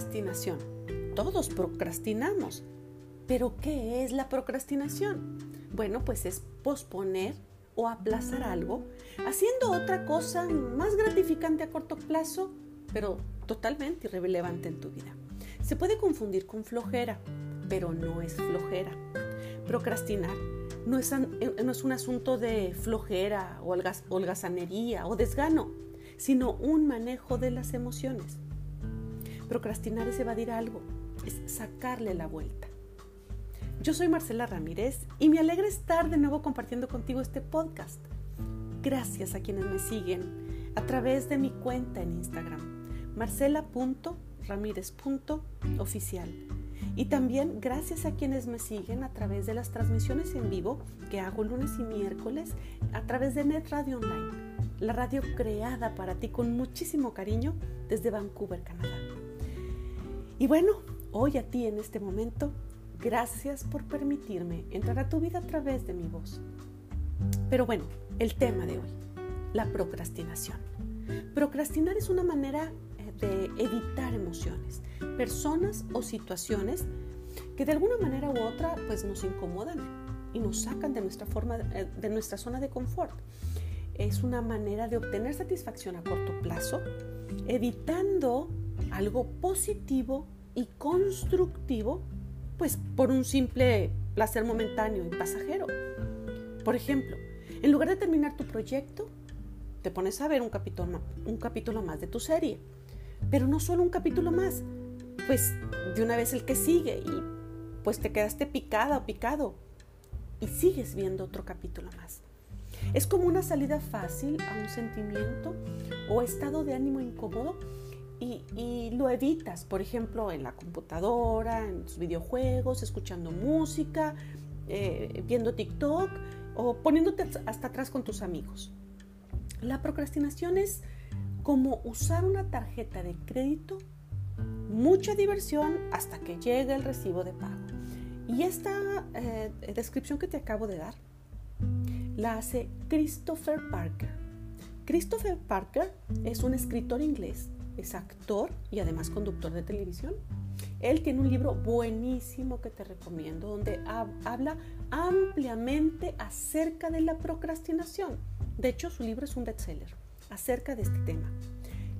procrastinación. Todos procrastinamos. Pero ¿qué es la procrastinación? Bueno, pues es posponer o aplazar algo, haciendo otra cosa más gratificante a corto plazo, pero totalmente irrelevante en tu vida. Se puede confundir con flojera, pero no es flojera. Procrastinar no es, no es un asunto de flojera o holgazanería o desgano, sino un manejo de las emociones. Procrastinar es evadir algo, es sacarle la vuelta. Yo soy Marcela Ramírez y me alegra estar de nuevo compartiendo contigo este podcast. Gracias a quienes me siguen a través de mi cuenta en Instagram, marcela.ramírez.oficial. Y también gracias a quienes me siguen a través de las transmisiones en vivo que hago lunes y miércoles a través de Net Radio Online, la radio creada para ti con muchísimo cariño desde Vancouver, Canadá. Y bueno, hoy a ti en este momento, gracias por permitirme entrar a tu vida a través de mi voz. Pero bueno, el tema de hoy, la procrastinación. Procrastinar es una manera eh, de evitar emociones, personas o situaciones que de alguna manera u otra pues nos incomodan y nos sacan de nuestra forma eh, de nuestra zona de confort. Es una manera de obtener satisfacción a corto plazo, evitando algo positivo y constructivo, pues por un simple placer momentáneo y pasajero. Por ejemplo, en lugar de terminar tu proyecto, te pones a ver un capítulo, más de tu serie. Pero no solo un capítulo más, pues de una vez el que sigue y pues te quedaste picada o picado y sigues viendo otro capítulo más. Es como una salida fácil a un sentimiento o estado de ánimo incómodo y, lo evitas, por ejemplo, en la computadora, en tus videojuegos, escuchando música, eh, viendo TikTok o poniéndote hasta atrás con tus amigos. La procrastinación es como usar una tarjeta de crédito, mucha diversión hasta que llegue el recibo de pago. Y esta eh, descripción que te acabo de dar la hace Christopher Parker. Christopher Parker es un escritor inglés es actor y además conductor de televisión. Él tiene un libro buenísimo que te recomiendo donde habla ampliamente acerca de la procrastinación. De hecho, su libro es un bestseller acerca de este tema.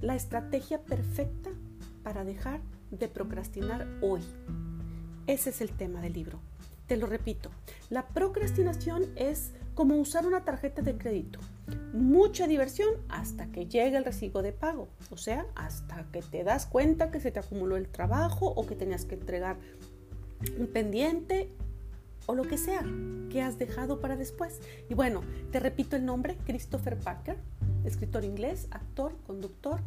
La estrategia perfecta para dejar de procrastinar hoy. Ese es el tema del libro. Te lo repito, la procrastinación es como usar una tarjeta de crédito. Mucha diversión hasta que llegue el recibo de pago, o sea, hasta que te das cuenta que se te acumuló el trabajo o que tenías que entregar un pendiente o lo que sea que has dejado para después. Y bueno, te repito el nombre, Christopher Parker, escritor inglés, actor, conductor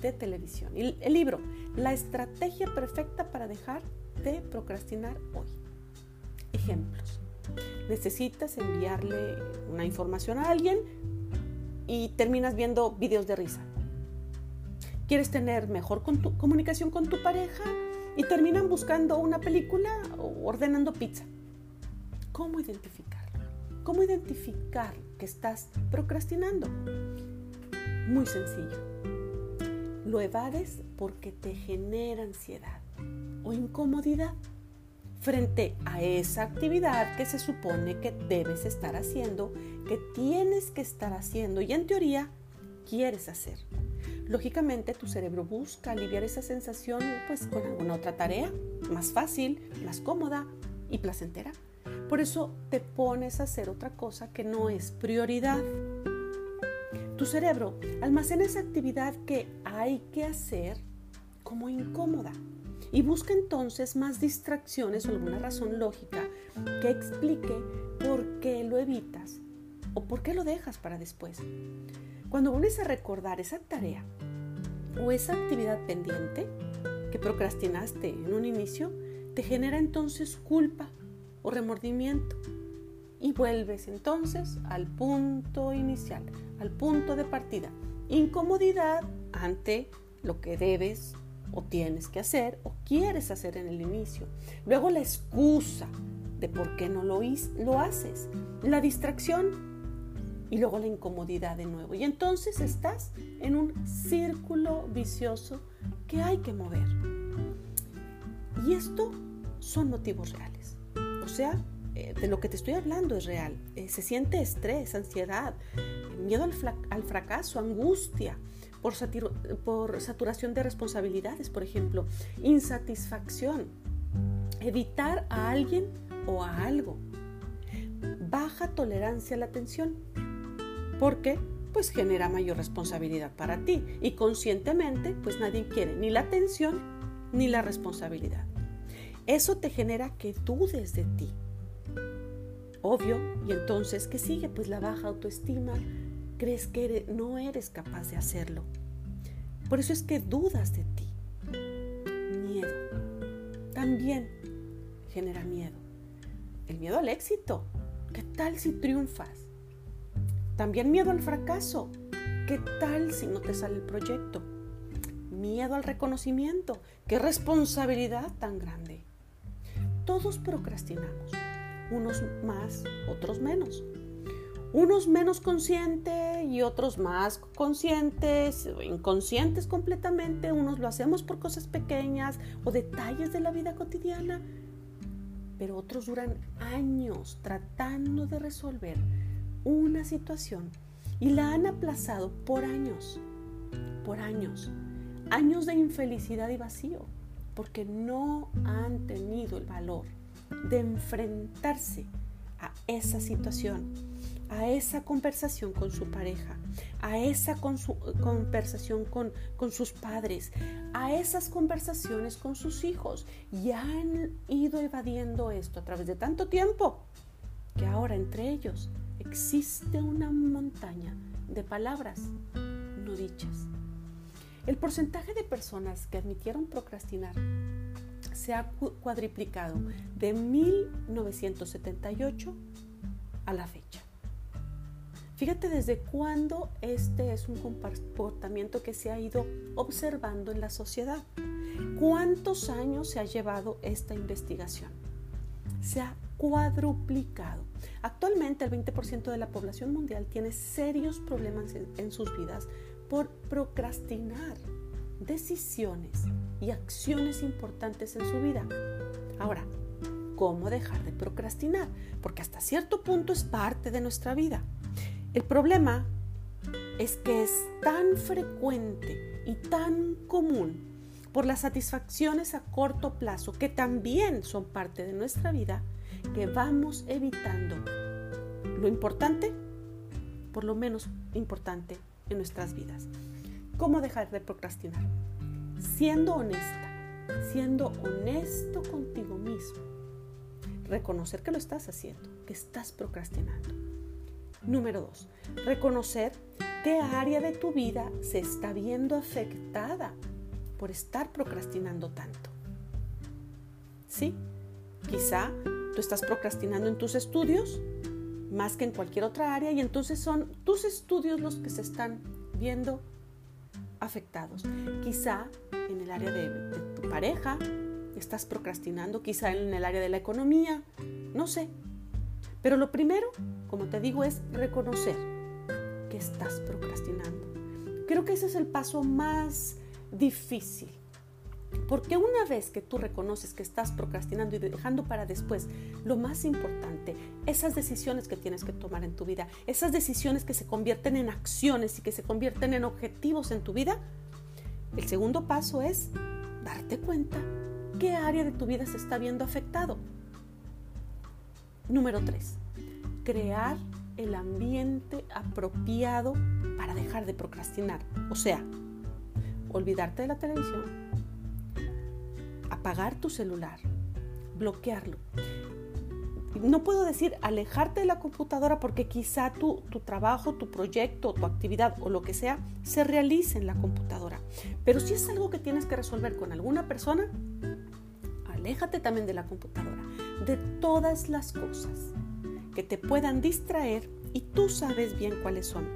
de televisión. Y el libro, La estrategia perfecta para dejar de procrastinar hoy. Ejemplos. Necesitas enviarle una información a alguien y terminas viendo videos de risa. Quieres tener mejor comunicación con tu pareja y terminan buscando una película o ordenando pizza. ¿Cómo identificarlo? ¿Cómo identificar que estás procrastinando? Muy sencillo. Lo evades porque te genera ansiedad o incomodidad frente a esa actividad que se supone que debes estar haciendo, que tienes que estar haciendo y en teoría quieres hacer. Lógicamente tu cerebro busca aliviar esa sensación pues con alguna otra tarea más fácil, más cómoda y placentera. Por eso te pones a hacer otra cosa que no es prioridad. Tu cerebro almacena esa actividad que hay que hacer como incómoda y busca entonces más distracciones o alguna razón lógica que explique por qué lo evitas o por qué lo dejas para después. Cuando vuelves a recordar esa tarea o esa actividad pendiente que procrastinaste en un inicio, te genera entonces culpa o remordimiento y vuelves entonces al punto inicial, al punto de partida. Incomodidad ante lo que debes o tienes que hacer o quieres hacer en el inicio. Luego la excusa de por qué no lo, lo haces. La distracción y luego la incomodidad de nuevo. Y entonces estás en un círculo vicioso que hay que mover. Y esto son motivos reales. O sea, eh, de lo que te estoy hablando es real. Eh, se siente estrés, ansiedad, miedo al, fracaso, angustia, por, saturación de responsabilidades, por ejemplo, insatisfacción, evitar a alguien o a algo, baja tolerancia a la tensión. ¿Por qué? Pues genera mayor responsabilidad para ti y conscientemente pues nadie quiere ni la atención ni la responsabilidad. Eso te genera que dudes de ti. Obvio, y entonces, ¿qué sigue? Pues la baja autoestima. Crees que no eres capaz de hacerlo. Por eso es que dudas de ti. Miedo. También genera miedo. El miedo al éxito. ¿Qué tal si triunfas? También miedo al fracaso. ¿Qué tal si no te sale el proyecto? Miedo al reconocimiento. ¿Qué responsabilidad tan grande? Todos procrastinamos, unos más, otros menos. Unos menos conscientes y otros más conscientes, inconscientes completamente. Unos lo hacemos por cosas pequeñas o detalles de la vida cotidiana, pero otros duran años tratando de resolver una situación y la han aplazado por años, por años, años de infelicidad y vacío, porque no han tenido el valor de enfrentarse a esa situación, a esa conversación con su pareja, a esa conversación con, con sus padres, a esas conversaciones con sus hijos y han ido evadiendo esto a través de tanto tiempo que ahora entre ellos existe una montaña de palabras no dichas. El porcentaje de personas que admitieron procrastinar se ha cuadriplicado de 1978 a la fecha. Fíjate desde cuándo este es un comportamiento que se ha ido observando en la sociedad. ¿Cuántos años se ha llevado esta investigación? Se ha cuadruplicado. Actualmente el 20% de la población mundial tiene serios problemas en, sus vidas por procrastinar decisiones y acciones importantes en su vida. Ahora, ¿cómo dejar de procrastinar? Porque hasta cierto punto es parte de nuestra vida. El problema es que es tan frecuente y tan común por las satisfacciones a corto plazo que también son parte de nuestra vida que vamos evitando lo importante, por lo menos importante en nuestras vidas. ¿Cómo dejar de procrastinar? Siendo honesta, siendo honesto contigo mismo. Reconocer que lo estás haciendo, que estás procrastinando. Número dos, reconocer qué área de tu vida se está viendo afectada por estar procrastinando tanto. Sí, quizá Tú estás procrastinando en tus estudios más que en cualquier otra área y entonces son tus estudios los que se están viendo afectados. Quizá en el área de, tu pareja estás procrastinando, quizá en el área de la economía, no sé. Pero lo primero, como te digo, es reconocer que estás procrastinando. Creo que ese es el paso más difícil porque una vez que tú reconoces que estás procrastinando y dejando para después lo más importante, esas decisiones que tienes que tomar en tu vida, esas decisiones que se convierten en acciones y que se convierten en objetivos en tu vida, el segundo paso es darte cuenta qué área de tu vida se está viendo afectado. Número tres, crear el ambiente apropiado para dejar de procrastinar. O sea, olvidarte de la televisión, apagar tu celular, bloquearlo. No puedo decir alejarte de la computadora porque quizá tu, tu trabajo, tu proyecto, tu actividad o lo que sea se realice en la computadora. Pero si es algo que tienes que resolver con alguna persona, aléjate también de la computadora, de todas las cosas que te puedan distraer y tú sabes bien cuáles son.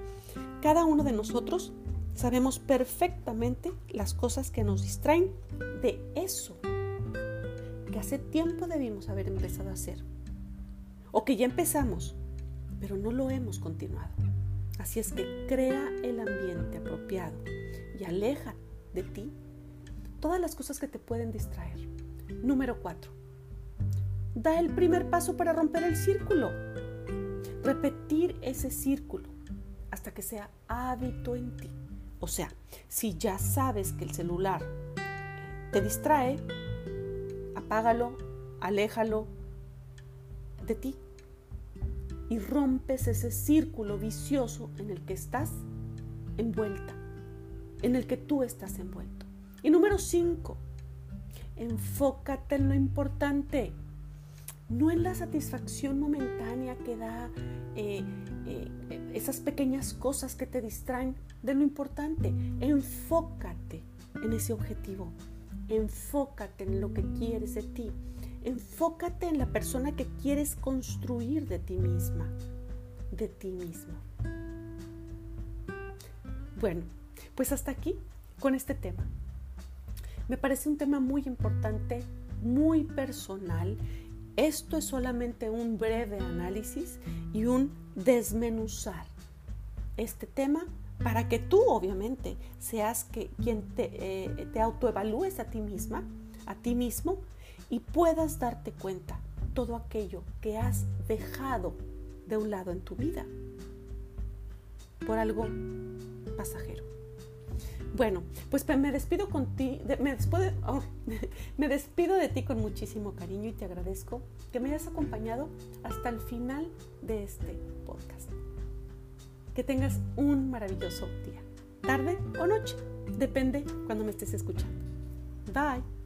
Cada uno de nosotros sabemos perfectamente las cosas que nos distraen de eso que hace tiempo debimos haber empezado a hacer. O que ya empezamos, pero no lo hemos continuado. Así es que crea el ambiente apropiado y aleja de ti todas las cosas que te pueden distraer. Número 4. Da el primer paso para romper el círculo. Repetir ese círculo hasta que sea hábito en ti. O sea, si ya sabes que el celular te distrae, apágalo, aléjalo de ti y rompes ese círculo vicioso en el que estás envuelta, en el que tú estás envuelto. Y número 5, enfócate en lo importante, no en la satisfacción momentánea que da eh, eh, esas pequeñas cosas que te distraen de lo importante. Enfócate en ese objetivo, enfócate en lo que quieres de ti, enfócate en la persona que quieres construir de ti misma, de ti mismo. Bueno, pues hasta aquí con este tema. Me parece un tema muy importante, muy personal. Esto es solamente un breve análisis y un desmenuzar este tema para que tú obviamente seas que, quien te, eh, te autoevalúes a ti misma, a ti mismo y puedas darte cuenta todo aquello que has dejado de un lado en tu vida por algo pasajero. Bueno, pues me despido con oh, me despido de ti con muchísimo cariño y te agradezco que me hayas acompañado hasta el final de este podcast. Que tengas un maravilloso día, tarde o noche, depende cuando me estés escuchando. Bye.